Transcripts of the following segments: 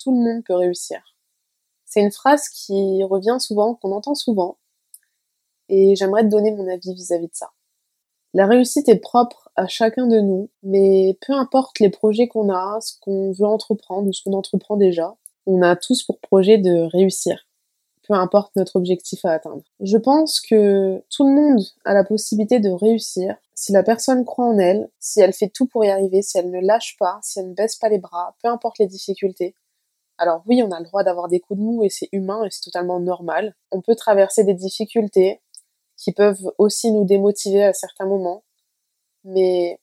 tout le monde peut réussir. C'est une phrase qui revient souvent, qu'on entend souvent, et j'aimerais te donner mon avis vis-à-vis de ça. La réussite est propre à chacun de nous, mais peu importe les projets qu'on a, ce qu'on veut entreprendre ou ce qu'on entreprend déjà, on a tous pour projet de réussir, peu importe notre objectif à atteindre. Je pense que tout le monde a la possibilité de réussir si la personne croit en elle, si elle fait tout pour y arriver, si elle ne lâche pas, si elle ne baisse pas les bras, peu importe les difficultés. Alors oui, on a le droit d'avoir des coups de mou et c'est humain et c'est totalement normal. On peut traverser des difficultés, qui peuvent aussi nous démotiver à certains moments. Mais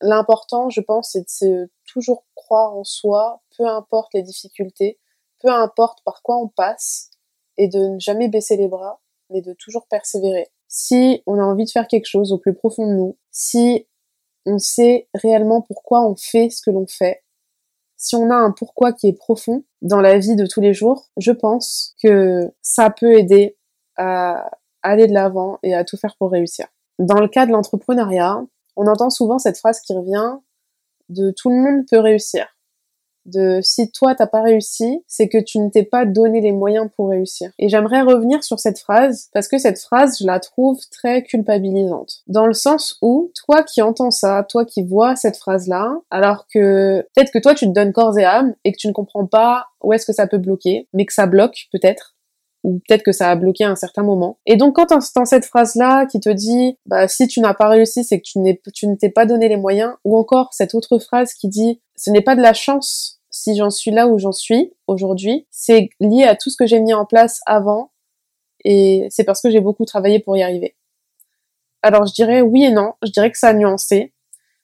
l'important, je pense, c'est de toujours croire en soi, peu importe les difficultés, peu importe par quoi on passe, et de ne jamais baisser les bras, mais de toujours persévérer. Si on a envie de faire quelque chose au plus profond de nous, si on sait réellement pourquoi on fait ce que l'on fait, si on a un pourquoi qui est profond dans la vie de tous les jours, je pense que ça peut aider à aller de l'avant et à tout faire pour réussir. Dans le cas de l'entrepreneuriat, on entend souvent cette phrase qui revient de tout le monde peut réussir. De si toi t'as pas réussi, c'est que tu ne t'es pas donné les moyens pour réussir. Et j'aimerais revenir sur cette phrase parce que cette phrase, je la trouve très culpabilisante. Dans le sens où toi qui entends ça, toi qui vois cette phrase-là, alors que peut-être que toi tu te donnes corps et âme et que tu ne comprends pas où est-ce que ça peut bloquer, mais que ça bloque peut-être ou peut-être que ça a bloqué à un certain moment. Et donc quand t'entends cette phrase-là qui te dit bah si tu n'as pas réussi, c'est que tu, tu ne t'es pas donné les moyens, ou encore cette autre phrase qui dit ce n'est pas de la chance si j'en suis là où j'en suis aujourd'hui, c'est lié à tout ce que j'ai mis en place avant et c'est parce que j'ai beaucoup travaillé pour y arriver. Alors je dirais oui et non, je dirais que ça a nuancé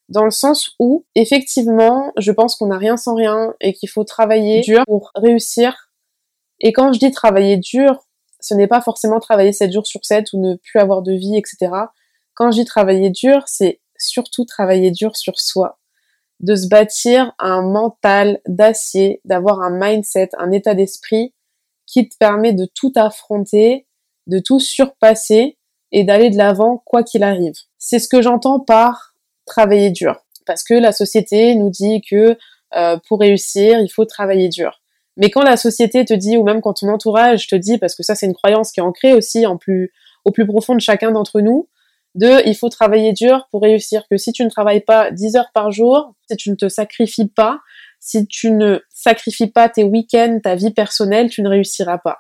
dans le sens où effectivement, je pense qu'on n'a rien sans rien et qu'il faut travailler dur pour réussir et quand je dis travailler dur, ce n'est pas forcément travailler 7 jours sur 7 ou ne plus avoir de vie, etc. Quand je dis travailler dur, c'est surtout travailler dur sur soi, de se bâtir un mental d'acier, d'avoir un mindset, un état d'esprit qui te permet de tout affronter, de tout surpasser et d'aller de l'avant quoi qu'il arrive. C'est ce que j'entends par travailler dur. Parce que la société nous dit que euh, pour réussir, il faut travailler dur. Mais quand la société te dit, ou même quand ton entourage te dit, parce que ça c'est une croyance qui est ancrée aussi en plus, au plus profond de chacun d'entre nous, de il faut travailler dur pour réussir, que si tu ne travailles pas 10 heures par jour, si tu ne te sacrifies pas, si tu ne sacrifies pas tes week-ends, ta vie personnelle, tu ne réussiras pas.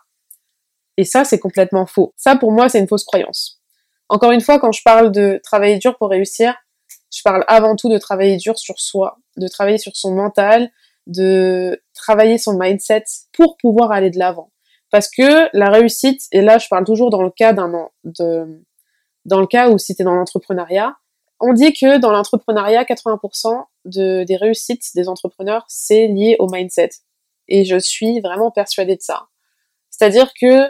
Et ça, c'est complètement faux. Ça, pour moi, c'est une fausse croyance. Encore une fois, quand je parle de travailler dur pour réussir, je parle avant tout de travailler dur sur soi, de travailler sur son mental, de travailler son mindset pour pouvoir aller de l'avant. Parce que la réussite, et là je parle toujours dans le cas d'un de dans le cas où si dans l'entrepreneuriat, on dit que dans l'entrepreneuriat, 80% de, des réussites des entrepreneurs, c'est lié au mindset. Et je suis vraiment persuadée de ça. C'est-à-dire que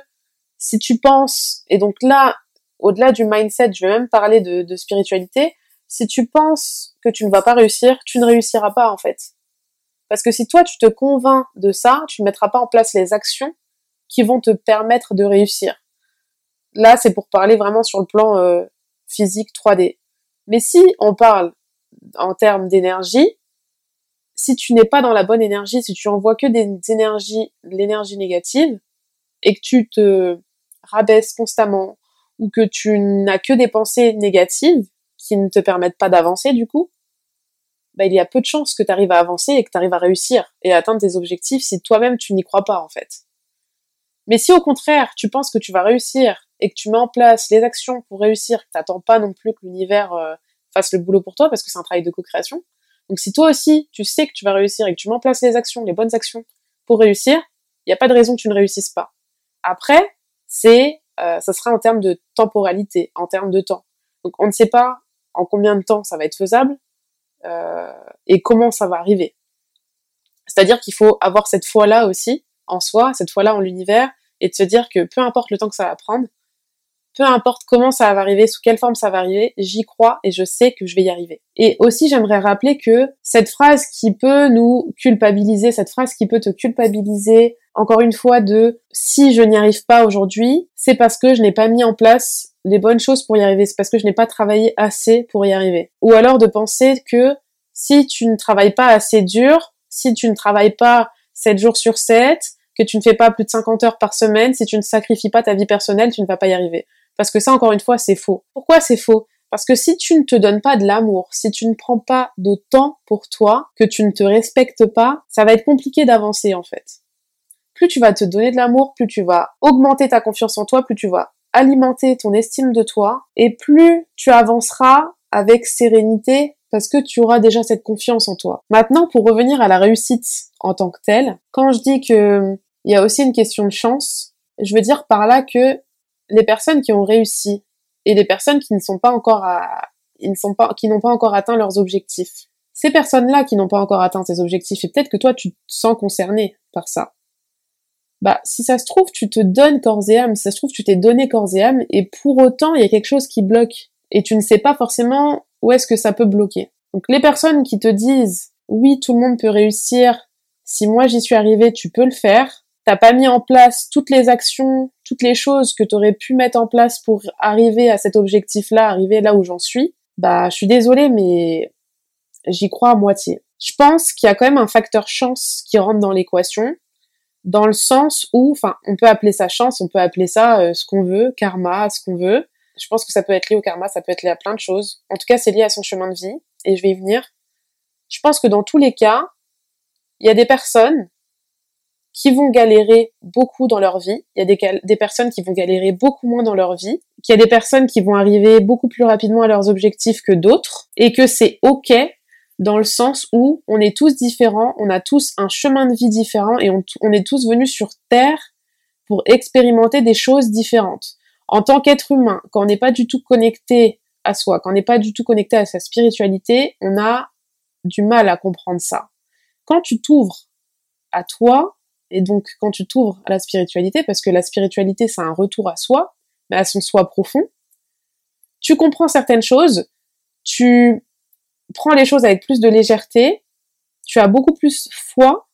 si tu penses, et donc là, au-delà du mindset, je vais même parler de, de spiritualité, si tu penses que tu ne vas pas réussir, tu ne réussiras pas en fait. Parce que si toi tu te convaincs de ça, tu ne mettras pas en place les actions qui vont te permettre de réussir. Là, c'est pour parler vraiment sur le plan euh, physique 3D. Mais si on parle en termes d'énergie, si tu n'es pas dans la bonne énergie, si tu envoies que des énergies, l'énergie négative, et que tu te rabaisses constamment, ou que tu n'as que des pensées négatives qui ne te permettent pas d'avancer du coup, bah, il y a peu de chances que tu arrives à avancer et que tu arrives à réussir et à atteindre tes objectifs si toi-même tu n'y crois pas en fait. Mais si au contraire tu penses que tu vas réussir et que tu mets en place les actions pour réussir, que t'attends pas non plus que l'univers euh, fasse le boulot pour toi parce que c'est un travail de co-création. Donc si toi aussi tu sais que tu vas réussir et que tu mets en place les actions, les bonnes actions pour réussir, il n'y a pas de raison que tu ne réussisses pas. Après, c'est euh, ça sera en termes de temporalité, en termes de temps. Donc on ne sait pas en combien de temps ça va être faisable, euh, et comment ça va arriver. C'est-à-dire qu'il faut avoir cette foi-là aussi en soi, cette foi-là en l'univers, et de se dire que peu importe le temps que ça va prendre, peu importe comment ça va arriver, sous quelle forme ça va arriver, j'y crois et je sais que je vais y arriver. Et aussi, j'aimerais rappeler que cette phrase qui peut nous culpabiliser, cette phrase qui peut te culpabiliser, encore une fois, de si je n'y arrive pas aujourd'hui, c'est parce que je n'ai pas mis en place les bonnes choses pour y arriver, c'est parce que je n'ai pas travaillé assez pour y arriver. Ou alors de penser que si tu ne travailles pas assez dur, si tu ne travailles pas 7 jours sur 7, que tu ne fais pas plus de 50 heures par semaine, si tu ne sacrifies pas ta vie personnelle, tu ne vas pas y arriver. Parce que ça, encore une fois, c'est faux. Pourquoi c'est faux? Parce que si tu ne te donnes pas de l'amour, si tu ne prends pas de temps pour toi, que tu ne te respectes pas, ça va être compliqué d'avancer en fait. Plus tu vas te donner de l'amour, plus tu vas augmenter ta confiance en toi, plus tu vas alimenter ton estime de toi, et plus tu avanceras avec sérénité parce que tu auras déjà cette confiance en toi. Maintenant, pour revenir à la réussite en tant que telle, quand je dis que il y a aussi une question de chance, je veux dire par là que les personnes qui ont réussi et les personnes qui ne sont pas encore à, ils ne sont pas, qui n'ont pas encore atteint leurs objectifs. Ces personnes-là qui n'ont pas encore atteint ces objectifs, et peut-être que toi tu te sens concerné par ça. Bah, si ça se trouve, tu te donnes corps et âme, si ça se trouve, tu t'es donné corps et âme, et pour autant, il y a quelque chose qui bloque, et tu ne sais pas forcément où est-ce que ça peut bloquer. Donc, les personnes qui te disent, oui, tout le monde peut réussir, si moi j'y suis arrivé, tu peux le faire, t'as pas mis en place toutes les actions, toutes les choses que t'aurais pu mettre en place pour arriver à cet objectif-là, arriver là où j'en suis, bah je suis désolée, mais j'y crois à moitié. Je pense qu'il y a quand même un facteur chance qui rentre dans l'équation, dans le sens où, enfin, on peut appeler ça chance, on peut appeler ça euh, ce qu'on veut, karma, ce qu'on veut. Je pense que ça peut être lié au karma, ça peut être lié à plein de choses. En tout cas, c'est lié à son chemin de vie, et je vais y venir. Je pense que dans tous les cas, il y a des personnes qui vont galérer beaucoup dans leur vie, il y a des, personnes qui vont galérer beaucoup moins dans leur vie, qu'il y a des personnes qui vont arriver beaucoup plus rapidement à leurs objectifs que d'autres, et que c'est ok dans le sens où on est tous différents, on a tous un chemin de vie différent et on, on est tous venus sur Terre pour expérimenter des choses différentes. En tant qu'être humain, quand on n'est pas du tout connecté à soi, quand on n'est pas du tout connecté à sa spiritualité, on a du mal à comprendre ça. Quand tu t'ouvres à toi, et donc, quand tu t'ouvres à la spiritualité, parce que la spiritualité, c'est un retour à soi, à son soi profond, tu comprends certaines choses, tu prends les choses avec plus de légèreté, tu as beaucoup plus foi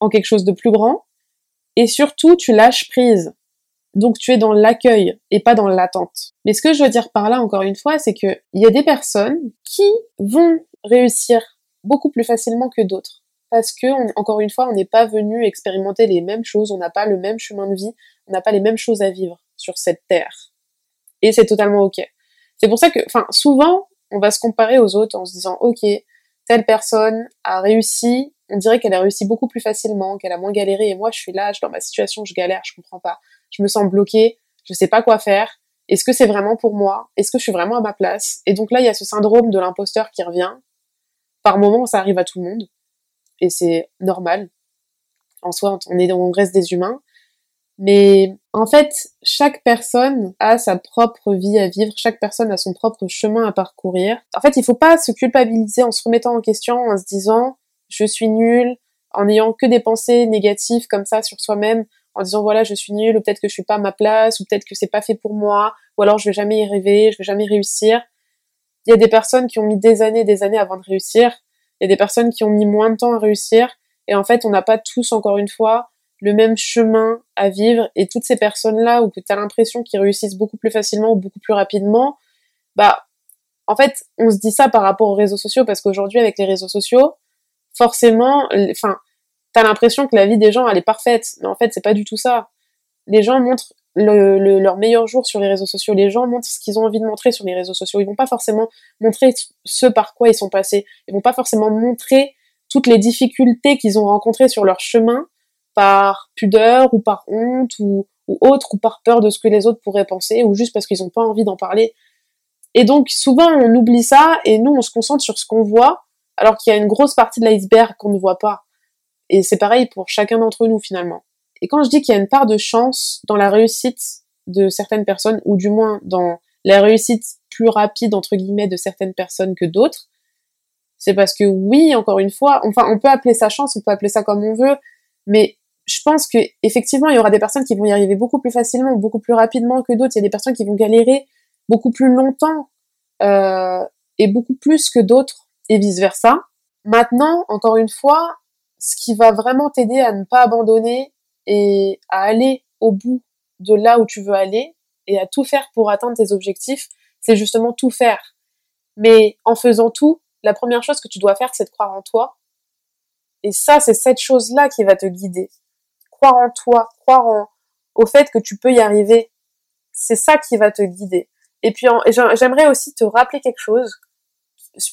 en quelque chose de plus grand, et surtout, tu lâches prise. Donc, tu es dans l'accueil et pas dans l'attente. Mais ce que je veux dire par là, encore une fois, c'est que il y a des personnes qui vont réussir beaucoup plus facilement que d'autres parce que, encore une fois, on n'est pas venu expérimenter les mêmes choses, on n'a pas le même chemin de vie, on n'a pas les mêmes choses à vivre sur cette terre. Et c'est totalement ok. C'est pour ça que, enfin, souvent, on va se comparer aux autres en se disant, ok, telle personne a réussi, on dirait qu'elle a réussi beaucoup plus facilement, qu'elle a moins galéré, et moi, je suis là, je, dans ma situation, je galère, je comprends pas, je me sens bloquée, je sais pas quoi faire. Est-ce que c'est vraiment pour moi? Est-ce que je suis vraiment à ma place? Et donc là, il y a ce syndrome de l'imposteur qui revient. Par moment, ça arrive à tout le monde et c'est normal. En soi, on est on reste des humains. Mais en fait, chaque personne a sa propre vie à vivre, chaque personne a son propre chemin à parcourir. En fait, il faut pas se culpabiliser en se remettant en question, en se disant je suis nul, en ayant que des pensées négatives comme ça sur soi-même, en disant voilà je suis nul, ou peut-être que je suis pas à ma place, ou peut-être que c'est pas fait pour moi, ou alors je vais jamais y rêver, je vais jamais réussir. Il y a des personnes qui ont mis des années, des années avant de réussir, il des personnes qui ont mis moins de temps à réussir. Et en fait, on n'a pas tous, encore une fois, le même chemin à vivre. Et toutes ces personnes-là, où tu as l'impression qu'ils réussissent beaucoup plus facilement ou beaucoup plus rapidement, bah, en fait, on se dit ça par rapport aux réseaux sociaux, parce qu'aujourd'hui, avec les réseaux sociaux, forcément, enfin, t'as l'impression que la vie des gens, elle est parfaite. Mais en fait, c'est pas du tout ça. Les gens montrent le, leur meilleur jour sur les réseaux sociaux. Les gens montrent ce qu'ils ont envie de montrer sur les réseaux sociaux. Ils vont pas forcément montrer ce par quoi ils sont passés. Ils vont pas forcément montrer toutes les difficultés qu'ils ont rencontrées sur leur chemin par pudeur ou par honte ou, ou autre ou par peur de ce que les autres pourraient penser ou juste parce qu'ils ont pas envie d'en parler. Et donc souvent on oublie ça et nous on se concentre sur ce qu'on voit alors qu'il y a une grosse partie de l'iceberg qu'on ne voit pas. Et c'est pareil pour chacun d'entre nous finalement. Et quand je dis qu'il y a une part de chance dans la réussite de certaines personnes, ou du moins dans la réussite plus rapide, entre guillemets, de certaines personnes que d'autres, c'est parce que oui, encore une fois, enfin, on peut appeler ça chance, on peut appeler ça comme on veut, mais je pense que effectivement, il y aura des personnes qui vont y arriver beaucoup plus facilement, beaucoup plus rapidement que d'autres. Il y a des personnes qui vont galérer beaucoup plus longtemps euh, et beaucoup plus que d'autres, et vice versa. Maintenant, encore une fois, ce qui va vraiment t'aider à ne pas abandonner, et à aller au bout de là où tu veux aller et à tout faire pour atteindre tes objectifs, c'est justement tout faire. Mais en faisant tout, la première chose que tu dois faire, c'est de croire en toi Et ça, c'est cette chose-là qui va te guider. Croire en toi, croire en, au fait que tu peux y arriver. C'est ça qui va te guider. Et puis, j'aimerais aussi te rappeler quelque chose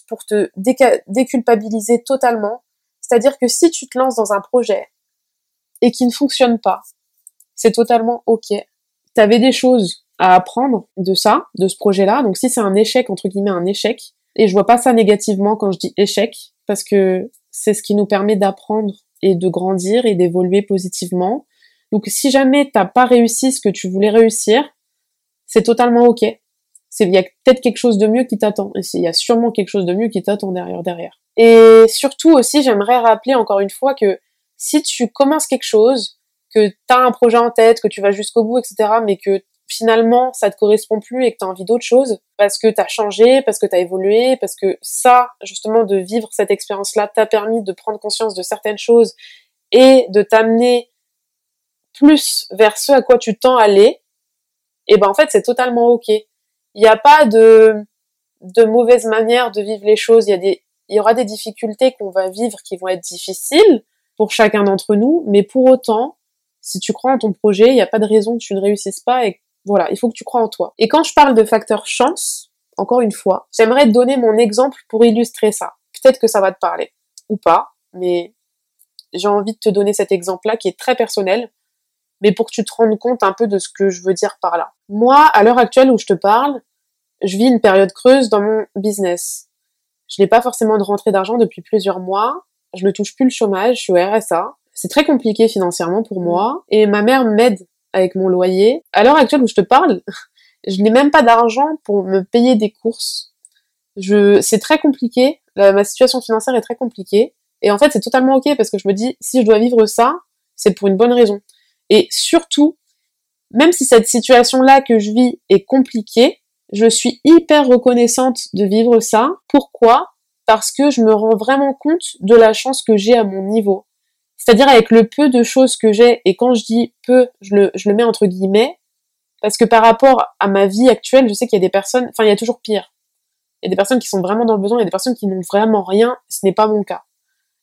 pour te déculpabiliser totalement. C'est-à-dire que si tu te lances dans un projet et qui ne fonctionne pas, c'est totalement ok. Tu avais des choses à apprendre de ça, de ce projet-là. Donc si c'est un échec, entre guillemets, un échec, et je vois pas ça négativement quand je dis échec, parce que c'est ce qui nous permet d'apprendre et de grandir et d'évoluer positivement. Donc si jamais t'as pas réussi ce que tu voulais réussir, c'est totalement ok. Il y a peut-être quelque chose de mieux qui t'attend. Et il y a sûrement quelque chose de mieux qui t'attend derrière derrière. Et surtout aussi, j'aimerais rappeler encore une fois que si tu commences quelque chose, que tu as un projet en tête, que tu vas jusqu'au bout, etc., mais que finalement ça te correspond plus et que tu as envie d'autre chose, parce que tu as changé, parce que tu as évolué, parce que ça, justement, de vivre cette expérience-là t'a permis de prendre conscience de certaines choses et de t'amener plus vers ce à quoi tu tends à aller, et ben en fait c'est totalement ok. Il n'y a pas de de mauvaise manière de vivre les choses. Il y des il y aura des difficultés qu'on va vivre qui vont être difficiles pour chacun d'entre nous, mais pour autant, si tu crois en ton projet, il n'y a pas de raison que tu ne réussisses pas et voilà, il faut que tu crois en toi. Et quand je parle de facteur chance, encore une fois, j'aimerais te donner mon exemple pour illustrer ça. Peut-être que ça va te parler ou pas, mais j'ai envie de te donner cet exemple-là qui est très personnel, mais pour que tu te rendes compte un peu de ce que je veux dire par là. Moi, à l'heure actuelle où je te parle, je vis une période creuse dans mon business. Je n'ai pas forcément de rentrée d'argent depuis plusieurs mois. Je ne touche plus le chômage, je suis au RSA. C'est très compliqué financièrement pour moi. Et ma mère m'aide avec mon loyer. À l'heure actuelle où je te parle, je n'ai même pas d'argent pour me payer des courses. Je, c'est très compliqué. ma situation financière est très compliquée. Et en fait, c'est totalement ok parce que je me dis, si je dois vivre ça, c'est pour une bonne raison. Et surtout, même si cette situation-là que je vis est compliquée, je suis hyper reconnaissante de vivre ça. Pourquoi? Parce que je me rends vraiment compte de la chance que j'ai à mon niveau. C'est-à-dire avec le peu de choses que j'ai, et quand je dis peu, je le, je le mets entre guillemets, parce que par rapport à ma vie actuelle, je sais qu'il y a des personnes, enfin il y a toujours pire. Il y a des personnes qui sont vraiment dans le besoin, il y a des personnes qui n'ont vraiment rien, ce n'est pas mon cas.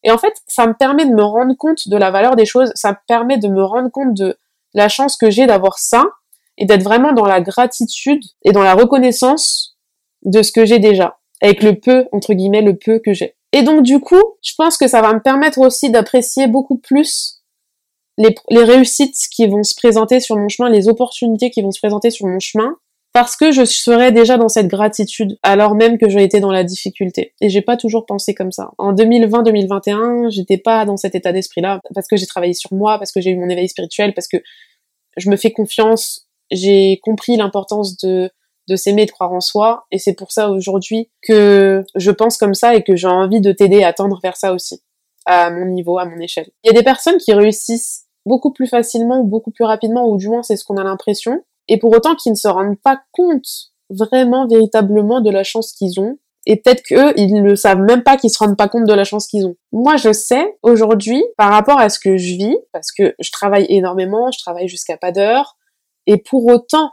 Et en fait, ça me permet de me rendre compte de la valeur des choses, ça me permet de me rendre compte de la chance que j'ai d'avoir ça, et d'être vraiment dans la gratitude et dans la reconnaissance de ce que j'ai déjà, avec le peu, entre guillemets, le peu que j'ai. Et donc du coup, je pense que ça va me permettre aussi d'apprécier beaucoup plus les, réussites qui vont se présenter sur mon chemin, les opportunités qui vont se présenter sur mon chemin, parce que je serai déjà dans cette gratitude, alors même que j'ai été dans la difficulté. Et j'ai pas toujours pensé comme ça. En 2020-2021, j'étais pas dans cet état d'esprit-là, parce que j'ai travaillé sur moi, parce que j'ai eu mon éveil spirituel, parce que je me fais confiance, j'ai compris l'importance de de s'aimer de croire en soi et c'est pour ça aujourd'hui que je pense comme ça et que j'ai envie de t'aider à tendre vers ça aussi à mon niveau, à mon échelle. Il y a des personnes qui réussissent beaucoup plus facilement ou beaucoup plus rapidement ou du moins c'est ce qu'on a l'impression et pour autant qui ne se rendent pas compte vraiment véritablement de la chance qu'ils ont et peut-être qu'eux, ils ne savent même pas qu'ils se rendent pas compte de la chance qu'ils ont. Moi, je sais aujourd'hui, par rapport à ce que je vis, parce que je travaille énormément, je travaille jusqu'à pas d'heure, et pour autant,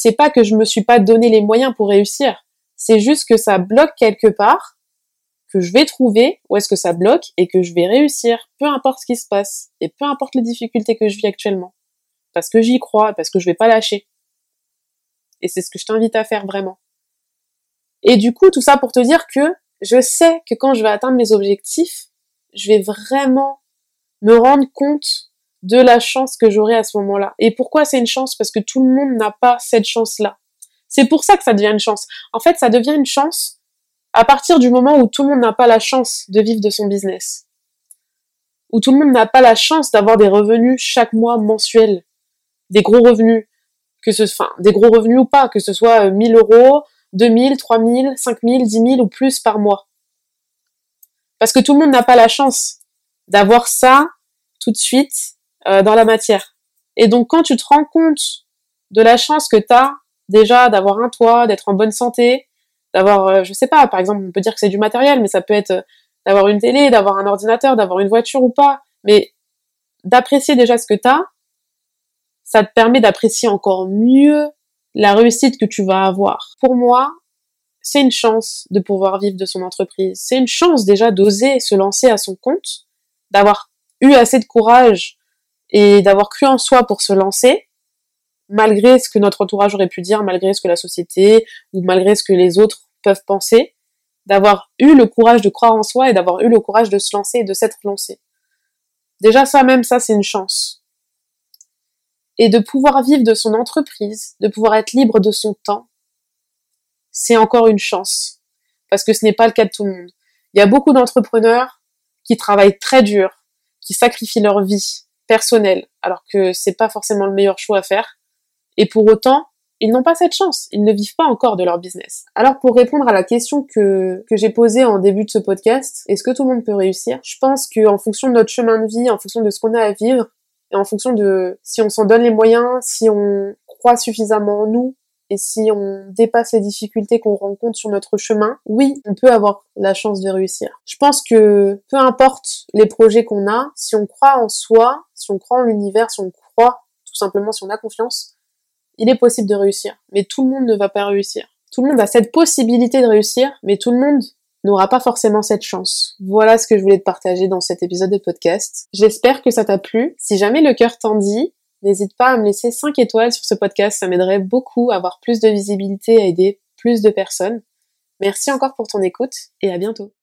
c'est pas que je me suis pas donné les moyens pour réussir. C'est juste que ça bloque quelque part, que je vais trouver où est-ce que ça bloque et que je vais réussir, peu importe ce qui se passe et peu importe les difficultés que je vis actuellement. Parce que j'y crois, parce que je vais pas lâcher. Et c'est ce que je t'invite à faire vraiment. Et du coup, tout ça pour te dire que je sais que quand je vais atteindre mes objectifs, je vais vraiment me rendre compte de la chance que j'aurai à ce moment-là. Et pourquoi c'est une chance? Parce que tout le monde n'a pas cette chance-là. C'est pour ça que ça devient une chance. En fait, ça devient une chance à partir du moment où tout le monde n'a pas la chance de vivre de son business. Où tout le monde n'a pas la chance d'avoir des revenus chaque mois mensuels. Des gros revenus. Que ce, enfin, des gros revenus ou pas, que ce soit 1000 euh, euros, 2000, 3000, 5000, 10 000 ou plus par mois. Parce que tout le monde n'a pas la chance d'avoir ça tout de suite euh, dans la matière. Et donc quand tu te rends compte de la chance que tu as déjà d'avoir un toit, d'être en bonne santé, d'avoir, euh, je sais pas, par exemple, on peut dire que c'est du matériel, mais ça peut être euh, d'avoir une télé, d'avoir un ordinateur, d'avoir une voiture ou pas, mais d'apprécier déjà ce que tu as, ça te permet d'apprécier encore mieux la réussite que tu vas avoir. Pour moi, c'est une chance de pouvoir vivre de son entreprise. C'est une chance déjà d'oser se lancer à son compte, d'avoir eu assez de courage et d'avoir cru en soi pour se lancer, malgré ce que notre entourage aurait pu dire, malgré ce que la société ou malgré ce que les autres peuvent penser, d'avoir eu le courage de croire en soi et d'avoir eu le courage de se lancer et de s'être lancé. Déjà ça même, ça c'est une chance. Et de pouvoir vivre de son entreprise, de pouvoir être libre de son temps, c'est encore une chance. Parce que ce n'est pas le cas de tout le monde. Il y a beaucoup d'entrepreneurs qui travaillent très dur, qui sacrifient leur vie personnelle, alors que c'est pas forcément le meilleur choix à faire. Et pour autant, ils n'ont pas cette chance. Ils ne vivent pas encore de leur business. Alors pour répondre à la question que, que j'ai posée en début de ce podcast, est-ce que tout le monde peut réussir? Je pense qu'en fonction de notre chemin de vie, en fonction de ce qu'on a à vivre, et en fonction de si on s'en donne les moyens, si on croit suffisamment en nous, et si on dépasse les difficultés qu'on rencontre sur notre chemin, oui, on peut avoir la chance de réussir. Je pense que peu importe les projets qu'on a, si on croit en soi, si on croit en l'univers, si on croit tout simplement, si on a confiance, il est possible de réussir. Mais tout le monde ne va pas réussir. Tout le monde a cette possibilité de réussir, mais tout le monde n'aura pas forcément cette chance. Voilà ce que je voulais te partager dans cet épisode de podcast. J'espère que ça t'a plu. Si jamais le cœur t'en dit, n'hésite pas à me laisser 5 étoiles sur ce podcast, ça m'aiderait beaucoup à avoir plus de visibilité, à aider plus de personnes. Merci encore pour ton écoute et à bientôt.